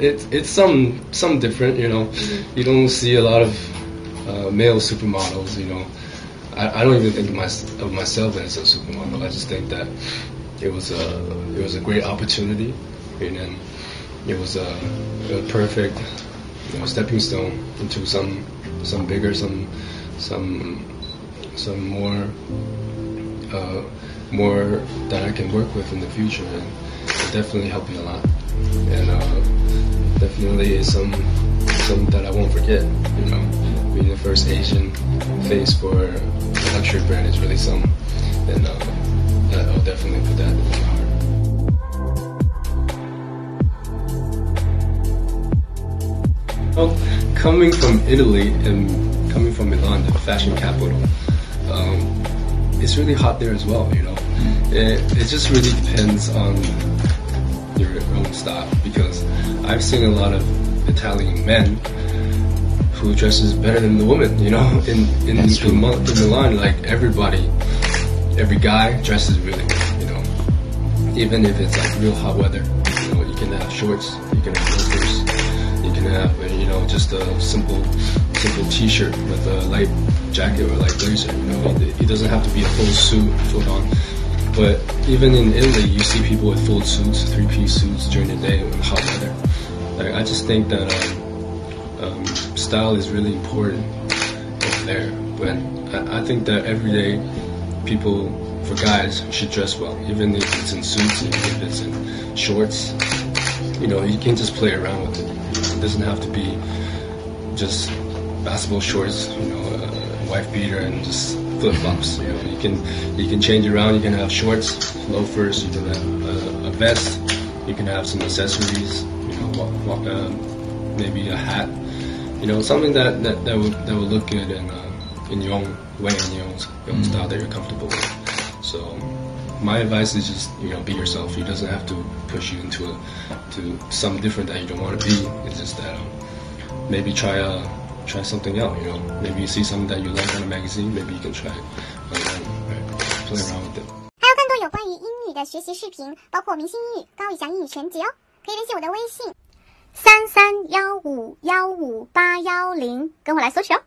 it's it's some some different. You know, Mm-hmm. you don't see a lot of uh, male supermodels. You know, I, I don't even think of, my, of myself as a supermodel. I just think that it was a it was a great opportunity, and then it was a, a perfect you know, stepping stone into some some bigger, some some some more uh, more that I can work with in the future, and it definitely helped me a lot. And uh, definitely is some some that I won't forget. You know, being the first Asian face for a luxury brand is really something, and uh, I'll definitely put that in my heart. Well, coming from Italy and coming from Milan, the fashion capital, um, it's really hot there as well. You know, it, it just really depends on your own style because I've seen a lot of Italian men who dresses better than the women. You know, in in, in, in Milan, like everybody, every guy dresses really good. You know, even if it's like real hot weather. You know, you can have shorts, you can have loafers, you can have you know just a simple simple T-shirt with a light jacket or light blazer. You know, it, it doesn't have to be a full suit, full on. But even in Italy, you see people with full suits, three-piece suits during the day with hot weather. Like, I just think that um, um, style is really important over there. But I, I think that every day people, for guys, should dress well, even if it's in suits, even if it's in shorts. You know, you can just play around with it. It doesn't have to be just basketball shorts, you know, a wife beater and just flip flops. You know, you can you can change around. You can have shorts, loafers. You can have a, a vest. You can have some accessories. You know, walk, walk, uh, maybe a hat. You know, something that that, that would that would look good in uh, in your own way, in your own, your own style that you're comfortable with. So. My advice is just you know be yourself. It doesn't have to push you into a, to some different that you don't want to be. It's just that um, maybe try uh, try something out. You know, maybe you see something that you like on a magazine. Maybe you can try it. Like, right, play around with it. 还有更多有关于英语的学习视频，包括明星英语、高以翔英语全集哦，可以联系我的微信三三幺五幺五八幺零，跟我来索取哦。